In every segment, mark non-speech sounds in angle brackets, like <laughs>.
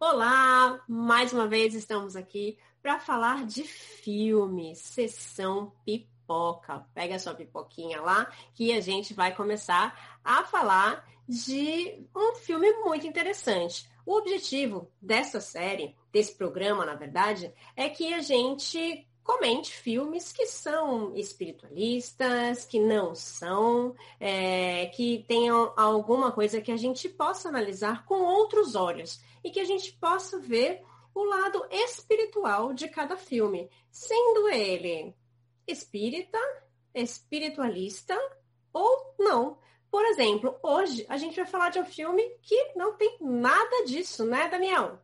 Olá, mais uma vez estamos aqui para falar de filmes, sessão pipoca. Pega a sua pipoquinha lá que a gente vai começar a falar de um filme muito interessante. O objetivo dessa série, desse programa, na verdade, é que a gente comente filmes que são espiritualistas, que não são, é, que tenham alguma coisa que a gente possa analisar com outros olhos e que a gente possa ver o lado espiritual de cada filme, sendo ele espírita, espiritualista ou não. Por exemplo, hoje a gente vai falar de um filme que não tem nada disso, né, Daniel?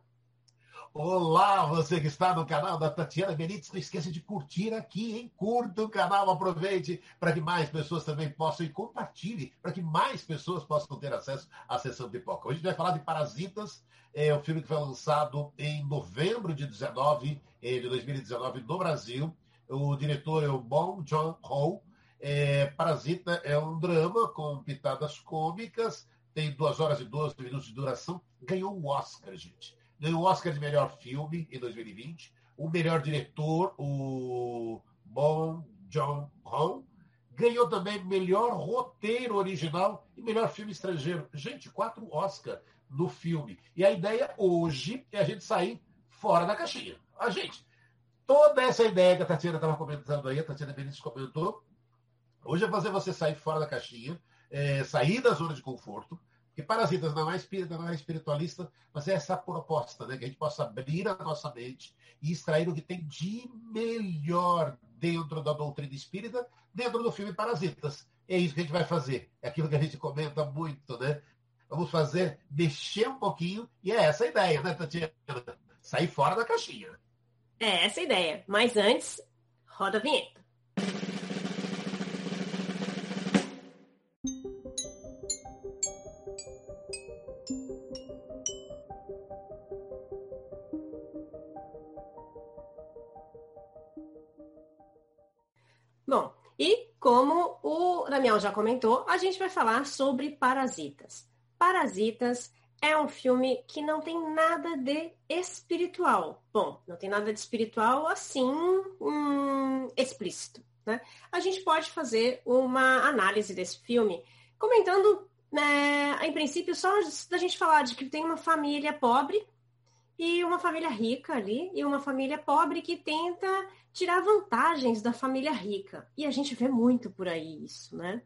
Olá, você que está no canal da Tatiana Benites, não esqueça de curtir aqui, hein? Curta o canal, aproveite para que mais pessoas também possam e compartilhe, para que mais pessoas possam ter acesso à sessão de pipoca. Hoje a gente vai falar de Parasitas, é o filme que foi lançado em novembro de 19, eh, de 2019 no Brasil. O diretor é o Bong Joon-ho. É, Parasita é um drama com pitadas cômicas, tem 2 horas e 12 minutos de duração, ganhou o Oscar, gente ganhou o Oscar de melhor filme em 2020. O melhor diretor, o Bong Joon-ho. Ganhou também melhor roteiro original e melhor filme estrangeiro. Gente, quatro Oscar no filme. E a ideia hoje é a gente sair fora da caixinha. A gente, toda essa ideia que a Tatiana estava comentando aí, a Tatiana Benítez comentou, hoje é fazer você sair fora da caixinha, é, sair da zona de conforto, que Parasitas não é espírita, não é espiritualista, mas é essa proposta, né? Que a gente possa abrir a nossa mente e extrair o que tem de melhor dentro da doutrina espírita, dentro do filme Parasitas. É isso que a gente vai fazer. É aquilo que a gente comenta muito, né? Vamos fazer, mexer um pouquinho, e é essa a ideia, né, Tatiana? Sair fora da caixinha. É essa a ideia. Mas antes, roda a vinheta. E como o Daniel já comentou, a gente vai falar sobre Parasitas. Parasitas é um filme que não tem nada de espiritual. Bom, não tem nada de espiritual assim hum, explícito. Né? A gente pode fazer uma análise desse filme comentando, né, em princípio, só da gente falar de que tem uma família pobre e uma família rica ali, e uma família pobre que tenta tirar vantagens da família rica. E a gente vê muito por aí isso, né?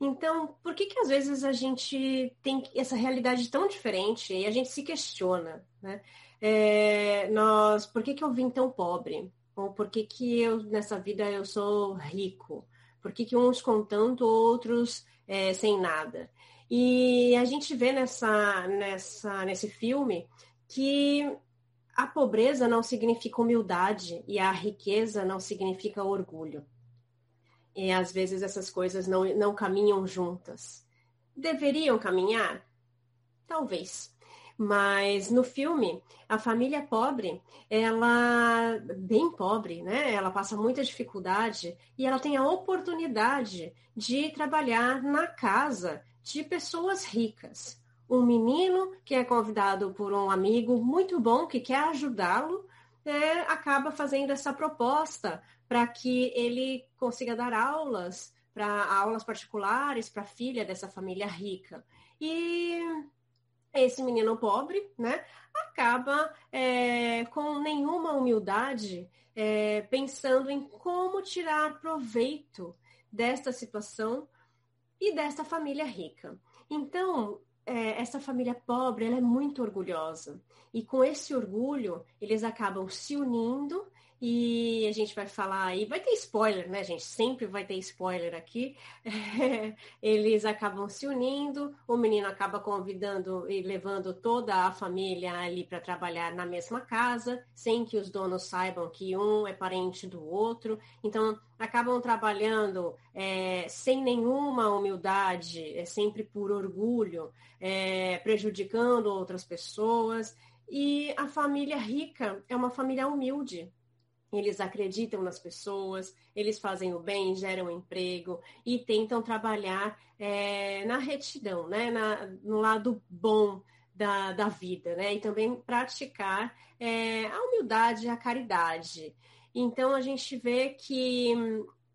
Então, por que que às vezes a gente tem essa realidade tão diferente e a gente se questiona, né? É, nós, por que que eu vim tão pobre? Ou por que que eu, nessa vida, eu sou rico? Por que que uns com tanto, outros é, sem nada? E a gente vê nessa, nessa, nesse filme que a pobreza não significa humildade e a riqueza não significa orgulho. E às vezes essas coisas não, não caminham juntas. Deveriam caminhar? Talvez. Mas no filme, a família pobre, ela bem pobre, né? Ela passa muita dificuldade e ela tem a oportunidade de trabalhar na casa de pessoas ricas um menino que é convidado por um amigo muito bom que quer ajudá-lo, é, acaba fazendo essa proposta para que ele consiga dar aulas, para aulas particulares para a filha dessa família rica. E esse menino pobre, né, acaba é, com nenhuma humildade, é, pensando em como tirar proveito desta situação e desta família rica. Então, é, essa família pobre ela é muito orgulhosa. E com esse orgulho, eles acabam se unindo e a gente vai falar aí, vai ter spoiler, né, gente? Sempre vai ter spoiler aqui. <laughs> Eles acabam se unindo, o menino acaba convidando e levando toda a família ali para trabalhar na mesma casa, sem que os donos saibam que um é parente do outro. Então, acabam trabalhando é, sem nenhuma humildade, é sempre por orgulho, é, prejudicando outras pessoas. E a família rica é uma família humilde, eles acreditam nas pessoas, eles fazem o bem, geram emprego e tentam trabalhar é, na retidão, né? Na, no lado bom da, da vida, né? E também praticar é, a humildade, a caridade. Então a gente vê que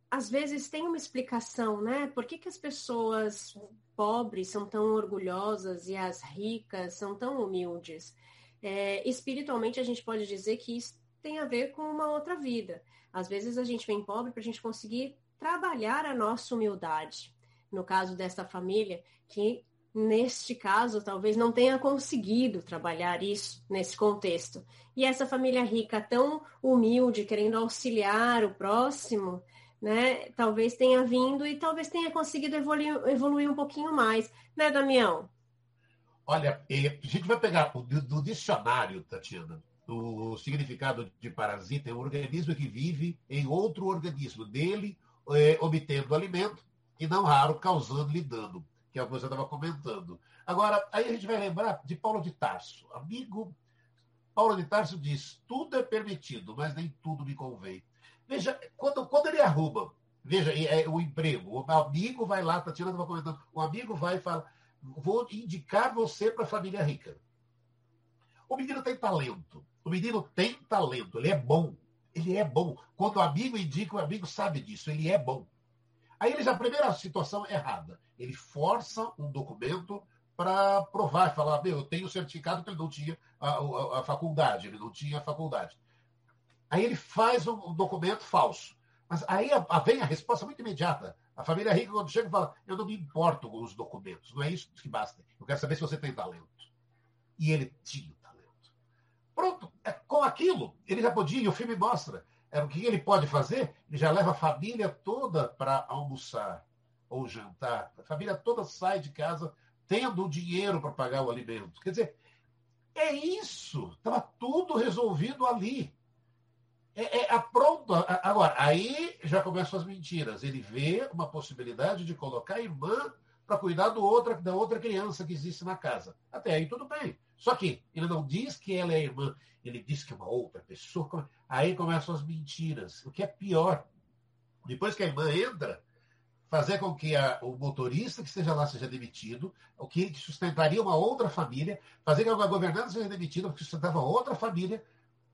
às vezes tem uma explicação, né? Por que, que as pessoas pobres são tão orgulhosas e as ricas são tão humildes? É, espiritualmente a gente pode dizer que isso tem a ver com uma outra vida. Às vezes a gente vem pobre para a gente conseguir trabalhar a nossa humildade. No caso desta família, que neste caso talvez não tenha conseguido trabalhar isso nesse contexto. E essa família rica tão humilde, querendo auxiliar o próximo, né? Talvez tenha vindo e talvez tenha conseguido evoluir, evoluir um pouquinho mais, né, Damião? Olha, a gente vai pegar do, do dicionário, Tatiana, o significado de parasita é um organismo que vive em outro organismo, dele é, obtendo alimento e não raro causando-lhe dano, que é o que você estava comentando. Agora, aí a gente vai lembrar de Paulo de Tarso. Amigo, Paulo de Tarso diz: tudo é permitido, mas nem tudo me convém. Veja, quando, quando ele arruma, veja, é, o emprego, o amigo vai lá, Tatiana estava comentando, o amigo vai e fala: vou indicar você para a família rica. O menino tem talento. O menino tem talento, ele é bom. Ele é bom. Quando o amigo indica, o amigo sabe disso, ele é bom. Aí ele já, a primeira situação errada. Ele força um documento para provar, falar, meu, eu tenho certificado que ele não tinha a, a, a, faculdade, ele não tinha a faculdade. Aí ele faz um, um documento falso. Mas aí a, vem a resposta muito imediata. A família rica, quando chega, fala: Eu não me importo com os documentos, não é isso que basta. Eu quero saber se você tem talento. E ele tinha Pronto, é, com aquilo, ele já podia, e o filme mostra. É, o que ele pode fazer? Ele já leva a família toda para almoçar ou jantar. A família toda sai de casa tendo o dinheiro para pagar o alimento. Quer dizer, é isso. Estava tudo resolvido ali. É, é, é pronto. Agora, aí já começam as mentiras. Ele vê uma possibilidade de colocar a irmã para cuidar do outra, da outra criança que existe na casa. Até aí tudo bem. Só que ele não diz que ela é irmã, ele diz que é uma outra pessoa. Aí começam as mentiras, o que é pior. Depois que a irmã entra, fazer com que a, o motorista que esteja lá seja demitido, o que sustentaria uma outra família, fazer com que a governanta seja demitida, que sustentava outra família,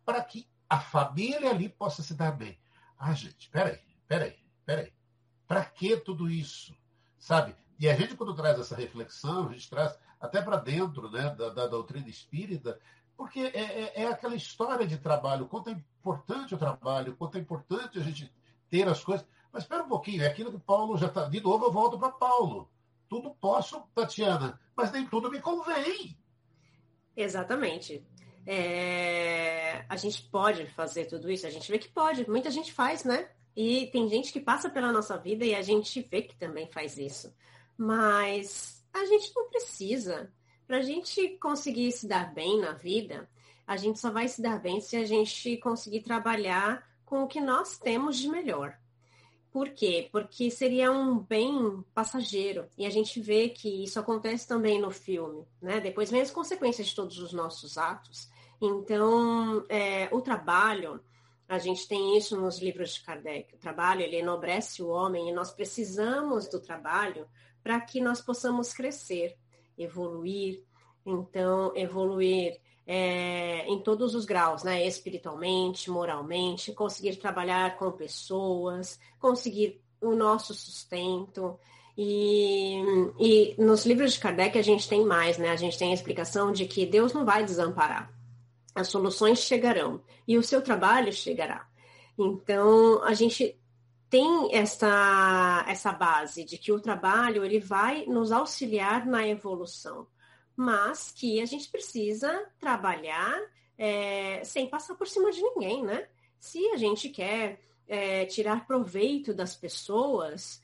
para que a família ali possa se dar bem. Ah, gente, peraí, peraí, peraí. Para que tudo isso? Sabe? E a gente, quando traz essa reflexão, a gente traz até para dentro né, da, da, doutrina espírita, porque é, é, é, aquela história de trabalho, quanto é importante o trabalho, quanto é importante a gente ter as coisas. Mas espera um pouquinho, é aquilo que Paulo já está. De novo, eu volto para Paulo. Tudo posso, Tatiana, mas nem tudo me convém. Exatamente. É... A gente pode fazer tudo isso, a gente vê que pode, muita gente faz, né? E tem gente que passa pela nossa vida e a gente vê que também faz isso. Mas a gente não precisa. Para a gente conseguir se dar bem na vida, a gente só vai se dar bem se a gente conseguir trabalhar com o que nós temos de melhor. Por quê? Porque seria um bem passageiro. E a gente vê que isso acontece também no filme. Né? Depois vem as consequências de todos os nossos atos. Então, é, o trabalho, a gente tem isso nos livros de Kardec. O trabalho, ele enobrece o homem e nós precisamos do trabalho para que nós possamos crescer, evoluir, então evoluir é, em todos os graus, né? Espiritualmente, moralmente, conseguir trabalhar com pessoas, conseguir o nosso sustento. E, e nos livros de Kardec a gente tem mais, né? A gente tem a explicação de que Deus não vai desamparar. As soluções chegarão e o seu trabalho chegará. Então, a gente tem essa, essa base de que o trabalho ele vai nos auxiliar na evolução, mas que a gente precisa trabalhar é, sem passar por cima de ninguém, né? Se a gente quer é, tirar proveito das pessoas,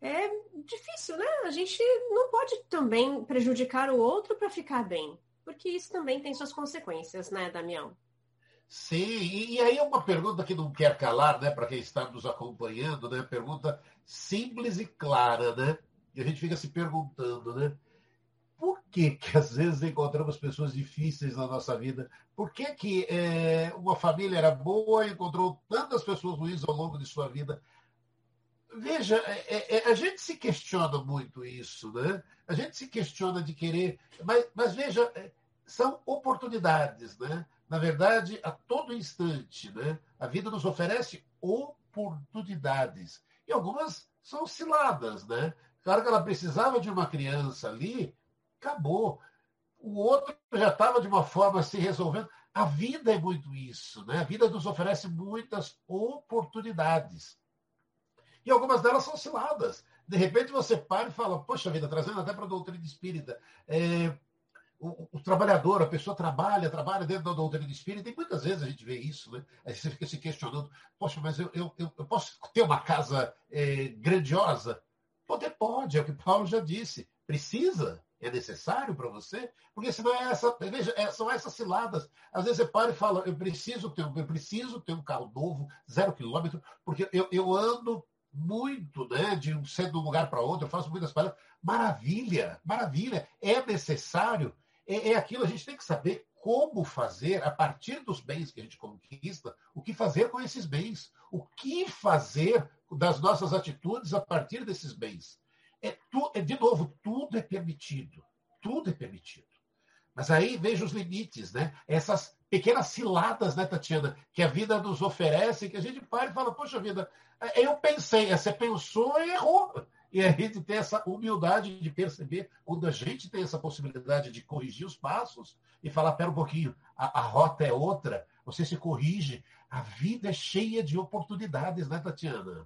é difícil, né? A gente não pode também prejudicar o outro para ficar bem, porque isso também tem suas consequências, né, Damião? Sim, e, e aí é uma pergunta que não quer calar, né, para quem está nos acompanhando, né? Pergunta simples e clara, né? E a gente fica se perguntando, né? Por que, que às vezes encontramos pessoas difíceis na nossa vida? Por que, que é, uma família era boa e encontrou tantas pessoas ruins ao longo de sua vida? veja, é, é, a gente se questiona muito isso, né? A gente se questiona de querer, mas, mas veja, é, são oportunidades, né? Na verdade, a todo instante, né? A vida nos oferece oportunidades. E algumas são ciladas, né? Claro que ela precisava de uma criança ali, acabou. O outro já estava de uma forma se resolvendo. A vida é muito isso, né? A vida nos oferece muitas oportunidades. E algumas delas são ciladas. De repente você para e fala, poxa vida, trazendo até para a doutrina espírita, é, o, o, trabalhador, a pessoa trabalha, trabalha dentro da doutrina espírita, e muitas vezes a gente vê isso, né? Aí você fica se questionando, poxa, mas eu, eu, eu posso ter uma casa é, grandiosa? Poder pode, é o que <laughs> Paulo já disse. Precisa? É necessário para você? Porque senão é essa, veja, é, são essas ciladas. Às vezes você para e fala, eu preciso ter, eu preciso ter um carro novo, zero quilômetro, porque eu, eu ando muito, né, de um, de um lugar para outro, eu faço muitas palestras. Maravilha, maravilha. É necessário. É, é aquilo, a gente tem que saber como fazer, a partir dos bens que a gente conquista, o que fazer com esses bens. O que fazer das nossas atitudes a partir desses bens. É, tu, é de novo, tudo é permitido. Tudo é permitido. Mas aí veja os limites, né? Essas pequenas ciladas, né, Tatiana, que a vida nos oferece, que a gente para e fala, poxa vida, é, eu pensei, você pensou e errou. E a gente tem essa humildade de perceber quando a gente tem essa possibilidade de corrigir os passos e falar, pera um pouquinho, a, a rota é outra, você se corrige. A vida é cheia de oportunidades, né, Tatiana?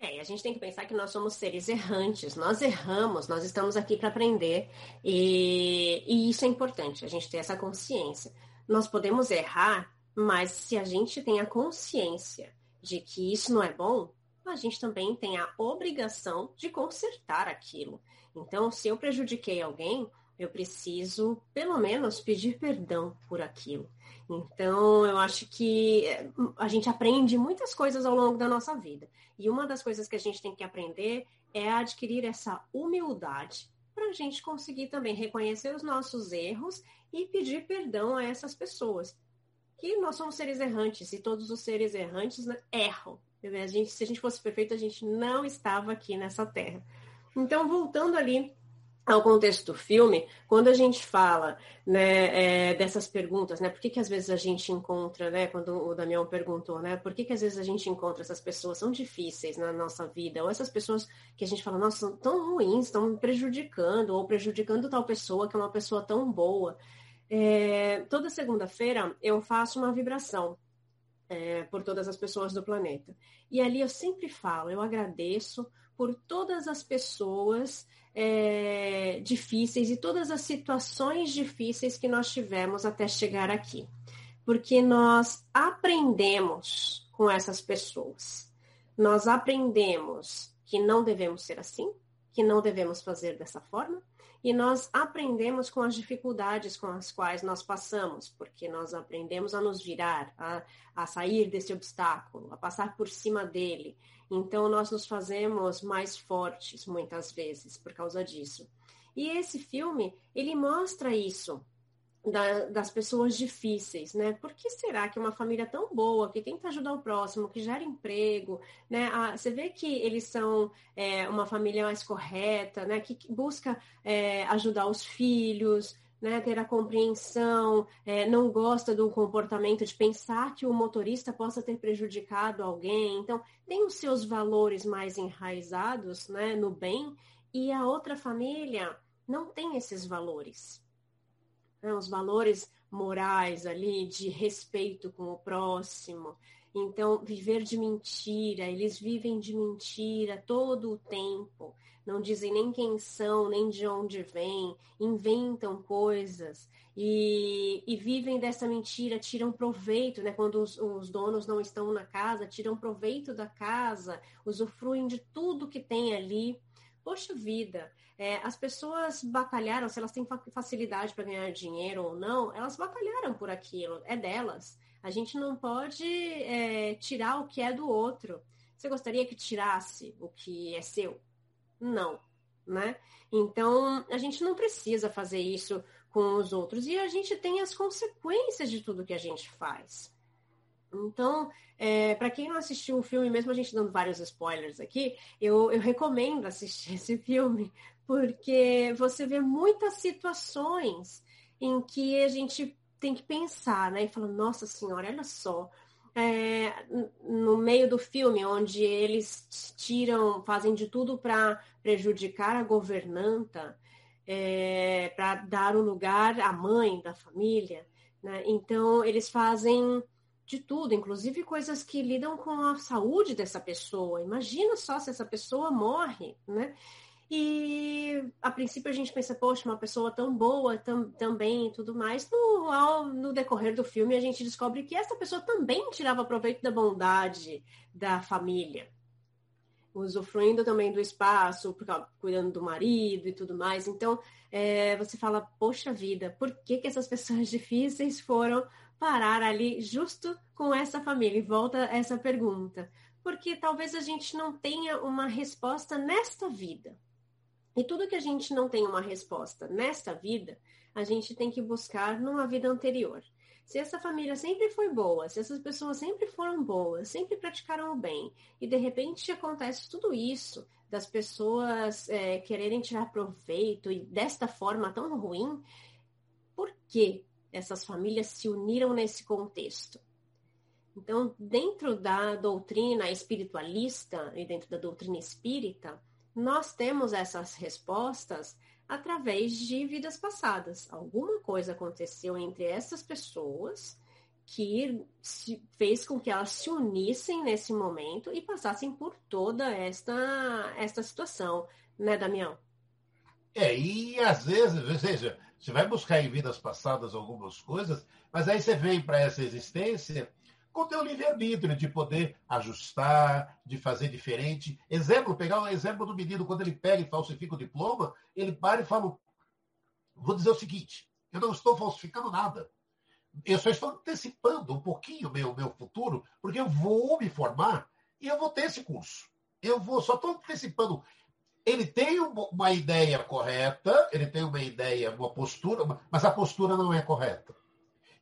É, a gente tem que pensar que nós somos seres errantes, nós erramos, nós estamos aqui para aprender e, e isso é importante, a gente ter essa consciência. Nós podemos errar, mas se a gente tem a consciência de que isso não é bom, a gente também tem a obrigação de consertar aquilo. Então, se eu prejudiquei alguém, eu preciso, pelo menos, pedir perdão por aquilo. Então, eu acho que eh, a gente aprende muitas coisas ao longo da nossa vida. E uma das coisas que a gente tem que aprender é adquirir essa humildade para a gente conseguir também reconhecer os nossos erros e pedir perdão a essas pessoas. Que nós somos seres errantes e todos os seres errantes né, erram. A gente, se a gente fosse perfeito, a gente não estava aqui nessa terra. Então, voltando ali ao contexto do filme, quando a gente fala né, é, dessas perguntas, né, por que, que às vezes a gente encontra, né, quando o Damião perguntou, né, por que, que às vezes a gente encontra essas pessoas tão difíceis na nossa vida, ou essas pessoas que a gente fala, nossa, são tão ruins, estão prejudicando, ou prejudicando tal pessoa que é uma pessoa tão boa. É, toda segunda-feira eu faço uma vibração é, por todas as pessoas do planeta. E ali eu sempre falo, eu agradeço por todas as pessoas é, difíceis e todas as situações difíceis que nós tivemos até chegar aqui. Porque nós aprendemos com essas pessoas. Nós aprendemos que não devemos ser assim, que não devemos fazer dessa forma, e nós aprendemos com as dificuldades com as quais nós passamos, porque nós aprendemos a nos virar, a, a sair desse obstáculo, a passar por cima dele. Então, nós nos fazemos mais fortes, muitas vezes, por causa disso. E esse filme, ele mostra isso, da, das pessoas difíceis, né? Por que será que uma família tão boa, que tenta ajudar o próximo, que gera emprego, né? Ah, você vê que eles são é, uma família mais correta, né? Que, busca é, ajudar os filhos, né? Ter a compreensão, é, não gosta do comportamento de pensar que o motorista possa ter prejudicado alguém. Então, tem os seus valores mais enraizados, né? No bem, e a outra família não tem esses valores né, os valores morais ali de respeito com o próximo. Então, viver de mentira, eles vivem de mentira todo o tempo, não dizem nem quem são, nem de onde vêm, inventam coisas e, e vivem dessa mentira, tiram proveito, né? Quando os, os, donos não estão na casa, tiram proveito da casa, usufruem de tudo que tem ali. Poxa vida, é, as pessoas batalharam, se elas têm facilidade para ganhar dinheiro ou não, elas batalharam por aquilo, é delas. A gente não pode é, tirar o que é do outro. Você gostaria que tirasse o que é seu? Não, né? Então, a gente não precisa fazer isso com os outros. E a gente tem as consequências de tudo que a gente faz. Então, é, para quem não assistiu o filme, mesmo a gente dando vários spoilers aqui, eu, eu recomendo assistir <laughs> esse filme, porque você vê muitas situações em que a gente tem que pensar, né? E fala, nossa senhora, olha só. É, no meio do filme, onde eles tiram, fazem de tudo para prejudicar a governanta, é, para dar um lugar à mãe da família. Né? Então, eles fazem de tudo, inclusive coisas que lidam com a saúde dessa pessoa. Imagina só se essa pessoa morre, né? E a princípio a gente pensa, poxa, uma pessoa tão boa tam, também e tudo mais. No, ao, no decorrer do filme a gente descobre que essa pessoa também tirava proveito da bondade da família. Usufruindo também do espaço, cuidando do marido e tudo mais. Então, é, você fala, poxa vida, por que, que essas pessoas <laughs> difíceis foram parar ali justo com essa família? E volta essa pergunta. Porque talvez a gente não tenha uma resposta nesta vida e tudo que a gente não tem uma resposta nesta vida, a gente tem que buscar numa vida anterior. Se essa família sempre foi boa, se essas pessoas sempre foram boas, sempre praticaram o bem, e de repente acontece tudo isso, das pessoas é, quererem tirar proveito e desta forma tão ruim, por que essas famílias se uniram nesse contexto? Então, dentro da doutrina espiritualista e dentro da doutrina espírita, nós temos essas respostas através de vidas passadas. Alguma coisa aconteceu entre essas pessoas que fez com que elas se unissem nesse momento e passassem por toda esta, esta situação, né, Damião? É, e às vezes, veja, você vai buscar em vidas passadas algumas coisas, mas aí você vem para essa existência com teu livre-arbítrio de poder ajustar, de fazer diferente. Exemplo, pegar um exemplo do menino, quando ele pega e falsifica o diploma, ele para e fala, vou dizer o seguinte, eu não estou falsificando nada. Eu só estou antecipando um pouquinho o meu, meu futuro, porque eu vou me formar e eu vou ter esse curso. Eu vou, só estou antecipando. Ele tem uma ideia correta, ele tem uma ideia, uma postura, mas a postura não é correta.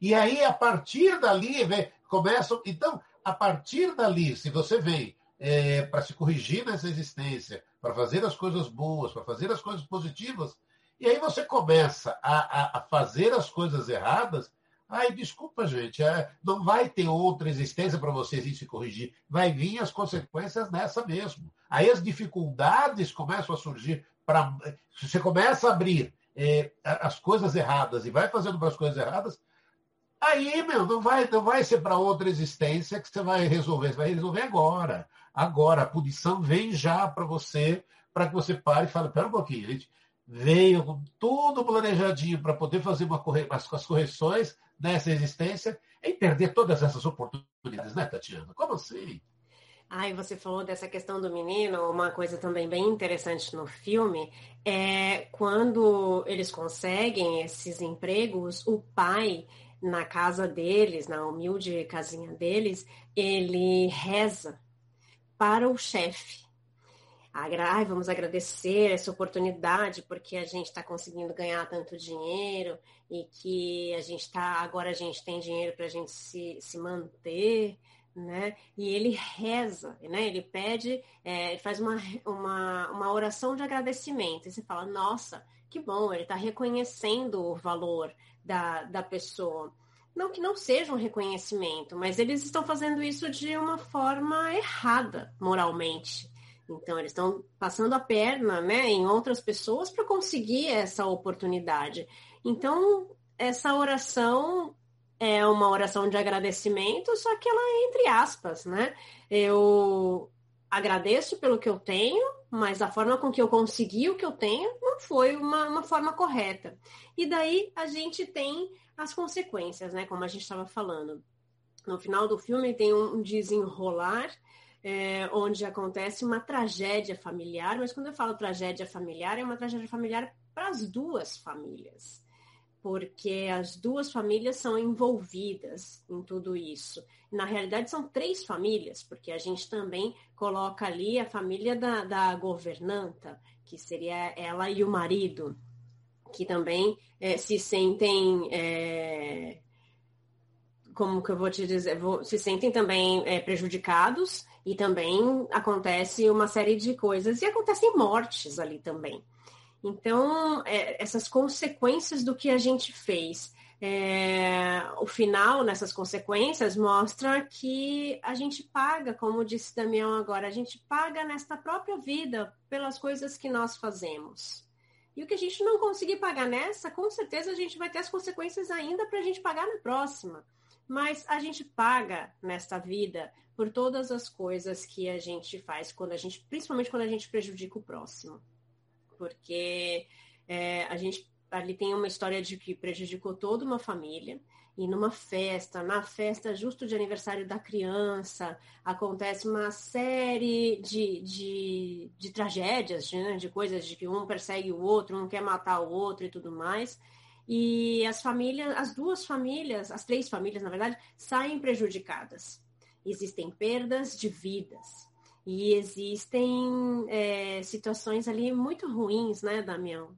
E aí, a partir dali, começam. Então, a partir dali, se você vem é, para se corrigir nessa existência, para fazer as coisas boas, para fazer as coisas positivas, e aí você começa a, a, a fazer as coisas erradas, Ai, desculpa, gente, é, não vai ter outra existência para vocês se corrigir. Vai vir as consequências nessa mesmo. Aí as dificuldades começam a surgir. Pra, se você começa a abrir é, as coisas erradas e vai fazendo as coisas erradas, Aí, meu, não vai, não vai ser para outra existência que você vai resolver, você vai resolver agora. Agora, a punição vem já para você, para que você pare e fale, pera um pouquinho, gente, veio com tudo planejadinho para poder fazer uma corre... as, as correções nessa existência e perder todas essas oportunidades, né, Tatiana? Como assim? Ai, você falou dessa questão do menino, uma coisa também bem interessante no filme é quando eles conseguem esses empregos, o pai na casa deles, na humilde casinha deles, ele reza para o chefe. Ai, vamos agradecer essa oportunidade porque a gente está conseguindo ganhar tanto dinheiro e que a gente está agora a gente tem dinheiro para a gente se, se manter, né? E ele reza, né? Ele pede, é, ele faz uma, uma, uma oração de agradecimento. E você fala, nossa, que bom, ele está reconhecendo o valor da, da pessoa. Não que não seja um reconhecimento, mas eles estão fazendo isso de uma forma errada moralmente. Então, eles estão passando a perna né, em outras pessoas para conseguir essa oportunidade. Então, essa oração é uma oração de agradecimento, só que ela é entre aspas, né? Eu agradeço pelo que eu tenho, mas a forma com que eu consegui o que eu tenho não foi uma, uma forma correta. E daí a gente tem as consequências, né? Como a gente estava falando. No final do filme tem um desenrolar é, onde acontece uma tragédia familiar, mas quando eu falo tragédia familiar, é uma tragédia familiar para as duas famílias, porque as duas famílias são envolvidas em tudo isso. Na realidade, são três famílias, porque a gente também coloca ali a família da, da governanta, que seria ela e o marido, que também é, se sentem é, como que eu vou te dizer, vou, se sentem também é, prejudicados e também acontece uma série de coisas e acontecem mortes ali também. Então, é, essas consequências do que a gente fez, é, o final nessas consequências mostra que a gente paga, como disse Damião agora, a gente paga nesta própria vida pelas coisas que nós fazemos. E o que a gente não conseguir pagar nessa, com certeza a gente vai ter as consequências ainda para a gente pagar na próxima. Mas a gente paga nesta vida por todas as coisas que a gente faz, quando a gente, principalmente quando a gente prejudica o próximo. Porque é, a gente ali tem uma história de que prejudicou toda uma família. E numa festa, na festa justo de aniversário da criança, acontece uma série de, de, de tragédias, né, de coisas de que um persegue o outro, um quer matar o outro e tudo mais. E as famílias, as duas famílias, as três famílias, na verdade, saem prejudicadas. Existem perdas de vidas. E existem é, situações ali muito ruins, né, Damião?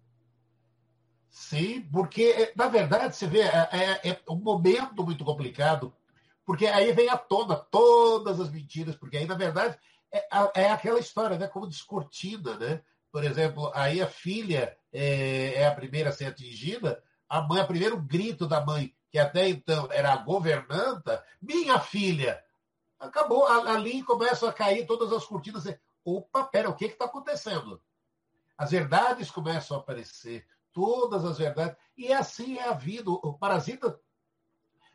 Sim, porque, é, na verdade, você vê, é, é, é, um momento muito complicado, porque aí vem à tona todas as mentiras, porque aí, na verdade, é, é aquela história, né, como descortina, né? Por exemplo, aí a filha é, é a primeira a ser atingida, a mãe, o primeiro grito da mãe, que até então era a governanta, minha filha, acabou, ali começam a cair todas as cortinas. Opa, pera, o que está acontecendo? As verdades começam a aparecer, todas as verdades. E assim é a vida. O Parasita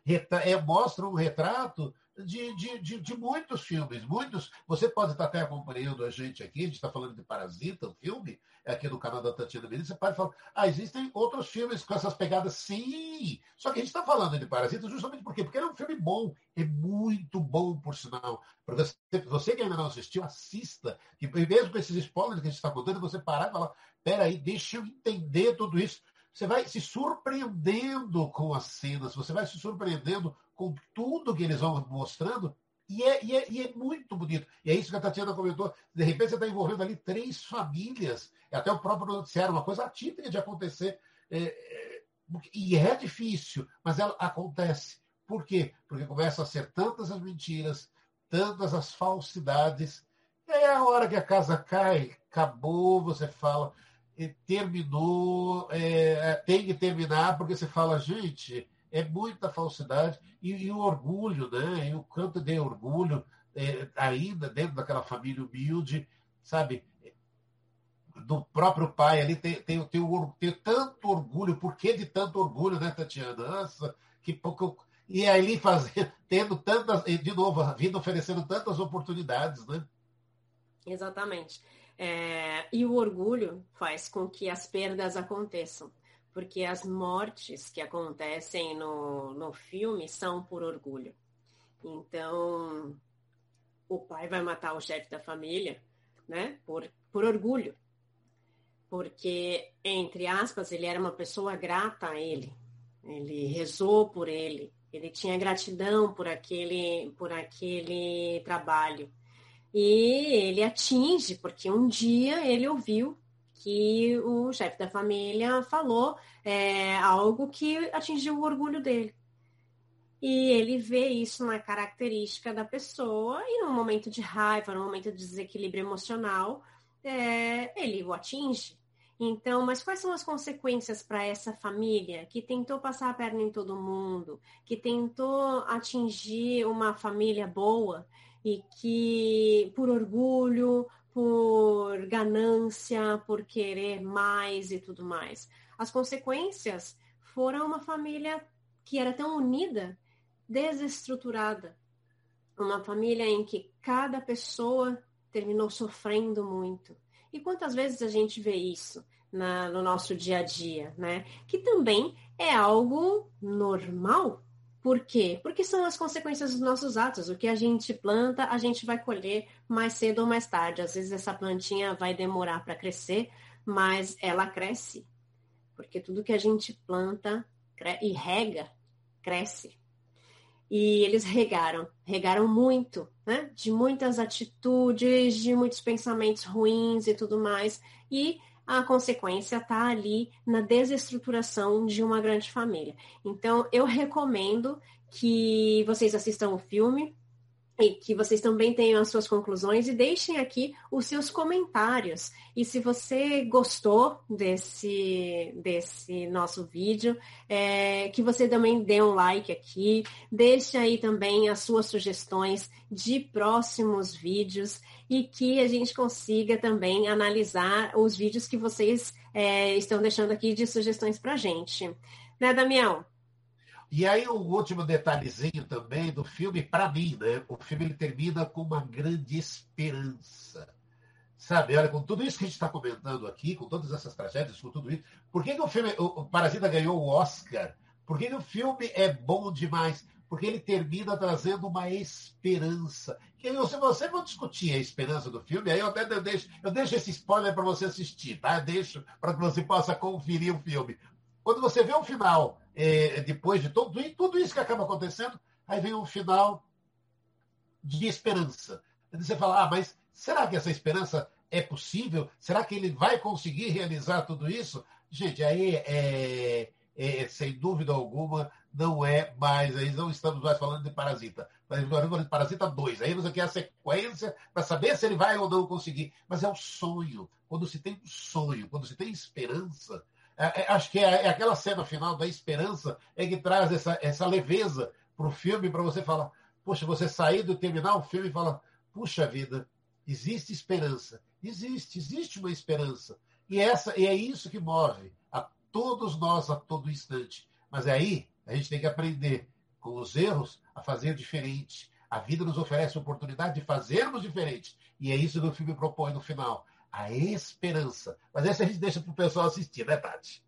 é, mostra um retrato de, de, de, de, muitos filmes, muitos. Você pode estar até acompanhando a gente aqui, a gente está falando de Parasita, um filme, aqui no canal da Tatiana Mendes, você pode falar, ah, existem outros filmes com essas pegadas, sim. Só que a gente está falando de Parasita justamente por quê? Porque ele é um filme bom, é muito bom, por sinal. Para você, você que ainda não assistiu, assista. E mesmo com esses spoilers que a gente está contando, você parar e falar, peraí, deixa eu entender tudo isso. Você vai se surpreendendo com as cenas, você vai se surpreendendo com tudo que eles vão mostrando, e é, e, é, e é, muito bonito. E é isso que a Tatiana comentou. De repente você está envolvendo ali três famílias, até o próprio noticiário, uma coisa atípica de acontecer. É, é, e é difícil, mas ela acontece. Por quê? Porque começam a ser tantas as mentiras, tantas as falsidades. É a hora que a casa cai, acabou, você fala, terminou, é, tem que terminar, porque você fala, gente, é muita falsidade e, e o orgulho, né? E o canto de orgulho, é, ainda dentro daquela família humilde, sabe? Do próprio pai ali tem, tem, tem, tem, tanto orgulho, por que de tanto orgulho, né, Tatiana? Nossa, que pouco. <laughs> E aí fazendo, tendo tantas, de novo, vindo oferecendo tantas oportunidades, né? Exatamente. É, e o orgulho faz com que as perdas aconteçam, porque as mortes que acontecem no, no filme são por orgulho. Então, o pai vai matar o chefe da família, né, por, por orgulho. Porque, entre aspas, ele era uma pessoa grata a ele. Ele rezou por ele. Ele tinha gratidão por aquele, por aquele trabalho. E ele atinge, porque um dia ele ouviu que o chefe da família falou é, algo que atingiu o orgulho dele. E ele vê isso na característica da pessoa e no momento de raiva, no momento de desequilíbrio emocional, é, ele o atinge. Então, mas quais são as consequências para essa família que tentou passar a perna em todo mundo, que tentou atingir uma família boa e que por orgulho, por ganância, por querer mais e tudo mais. As consequências foram uma família que era tão unida, desestruturada. Uma família em que cada pessoa terminou sofrendo muito. E quantas vezes a gente vê isso na, no nosso dia a dia, né? Que também é algo normal por quê? Porque são as consequências dos nossos atos. O que a gente planta, a gente vai colher mais cedo ou mais tarde. Às vezes essa plantinha vai demorar para crescer, mas ela cresce. Porque tudo que a gente planta e rega, cresce. E eles regaram, regaram muito, né? De muitas atitudes, de muitos pensamentos ruins e tudo mais. E a consequência está ali na desestruturação de uma grande família. Então, eu recomendo que vocês assistam o filme, e que vocês também tenham as suas conclusões e deixem aqui os seus comentários. E se você gostou desse, desse nosso vídeo, é, que você também dê um like aqui, deixe aí também as suas sugestões de próximos vídeos e que a gente consiga também analisar os vídeos que vocês é, estão deixando aqui de sugestões para gente. Né, Damião? E aí, um último detalhezinho também do filme, para mim, né? O filme ele termina com uma grande esperança. Sabe, olha, com tudo isso que a gente está comentando aqui, com todas essas tragédias, com tudo isso, por que, que o filme, o Parasita ganhou o Oscar? Por que, que o filme é bom demais? Porque ele termina trazendo uma esperança. Que eu, se você for discutir a esperança do filme, aí eu até eu deixo, eu deixo esse spoiler para você assistir, tá? deixo para que você possa conferir o filme. Quando você vê o final é, depois de tudo, tudo isso que acaba acontecendo, aí vem um final de esperança. Você fala, ah, mas será que essa esperança é possível? Será que ele vai conseguir realizar tudo isso? Gente, aí é, é, sem dúvida alguma, não é mais, aí não estamos mais falando de Parasita, mas falando de Parasita 2. Aí você quer a sequência para saber se ele vai ou não conseguir. Mas é o sonho. Quando se tem um sonho, quando se tem esperança, é, é, acho que é, é, aquela cena final da esperança é que traz essa, essa leveza para o filme, para você falar, poxa, você sair do terminar o filme falar, puxa vida, existe esperança. Existe, existe uma esperança. E, essa, e é isso que move a todos nós a todo instante. Mas aí a gente tem que aprender com os erros a fazer diferente. A vida nos oferece a oportunidade de fazermos diferente. E é isso que o filme propõe no final a esperança. Mas essa a gente deixa para o pessoal assistir, né, Tati?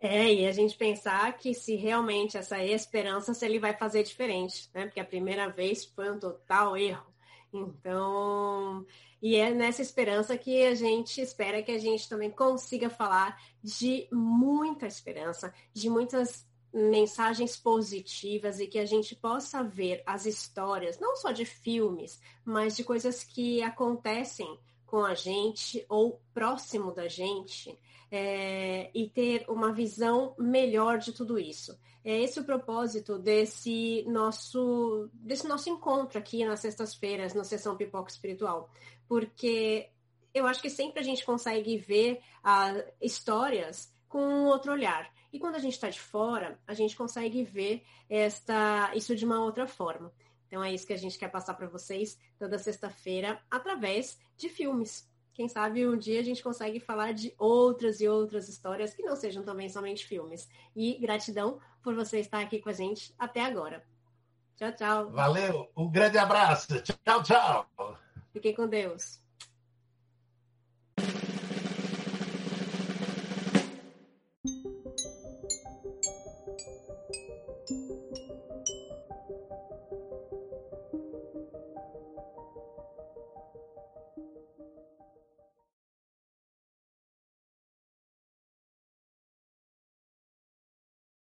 É, e a gente pensar que se realmente essa esperança, se ele vai fazer diferente, né? Porque a primeira vez foi um total erro. Então, e é nessa esperança que a gente espera que a gente também consiga falar de muita esperança, de muitas mensagens positivas e que a gente possa ver as histórias, não só de filmes, mas de coisas que acontecem com a gente ou próximo da gente é, e ter uma visão melhor de tudo isso. É esse o propósito desse nosso, desse nosso encontro aqui nas sextas-feiras, na sessão Pipoca Espiritual. Porque eu acho que sempre a gente consegue ver ah, histórias com um outro olhar. E quando a gente está de fora, a gente consegue ver esta, isso de uma outra forma. Então é isso que a gente quer passar para vocês toda sexta-feira através de filmes. Quem sabe um dia a gente consegue falar de outras e outras histórias que não sejam também somente filmes. E gratidão por você estar aqui com a gente até agora. Tchau, tchau. Valeu, um grande abraço. Tchau, tchau. Fiquem com Deus.